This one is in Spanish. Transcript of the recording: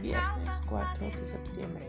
viernes 4 de septiembre.